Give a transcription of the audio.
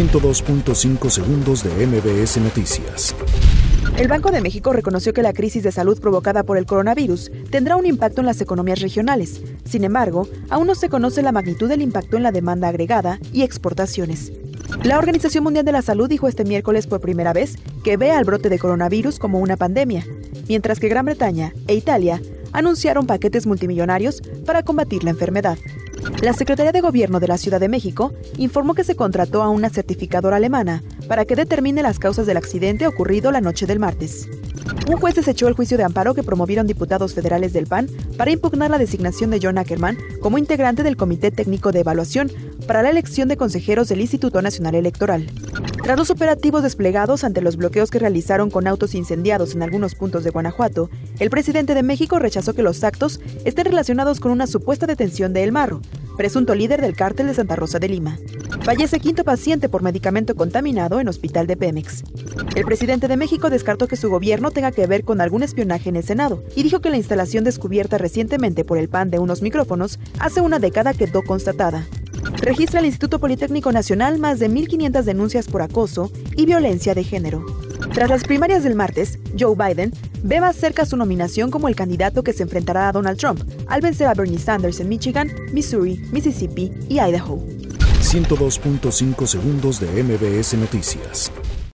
102.5 segundos de MBS Noticias. El Banco de México reconoció que la crisis de salud provocada por el coronavirus tendrá un impacto en las economías regionales. Sin embargo, aún no se conoce la magnitud del impacto en la demanda agregada y exportaciones. La Organización Mundial de la Salud dijo este miércoles por primera vez que ve al brote de coronavirus como una pandemia, mientras que Gran Bretaña e Italia anunciaron paquetes multimillonarios para combatir la enfermedad. La Secretaría de Gobierno de la Ciudad de México informó que se contrató a una certificadora alemana para que determine las causas del accidente ocurrido la noche del martes. Un juez desechó el juicio de amparo que promovieron diputados federales del PAN para impugnar la designación de John Ackerman como integrante del Comité Técnico de Evaluación para la elección de consejeros del Instituto Nacional Electoral. Tras los operativos desplegados ante los bloqueos que realizaron con autos incendiados en algunos puntos de Guanajuato, el presidente de México rechazó que los actos estén relacionados con una supuesta detención de El Marro, presunto líder del cártel de Santa Rosa de Lima. Fallece quinto paciente por medicamento contaminado en hospital de Pemex. El presidente de México descartó que su gobierno tenga que ver con algún espionaje en el Senado y dijo que la instalación descubierta recientemente por el PAN de unos micrófonos hace una década quedó constatada. Registra el Instituto Politécnico Nacional más de 1.500 denuncias por acoso y violencia de género. Tras las primarias del martes, Joe Biden ve más cerca su nominación como el candidato que se enfrentará a Donald Trump al vencer a Bernie Sanders en Michigan, Missouri, Mississippi y Idaho. 102.5 segundos de MBS Noticias.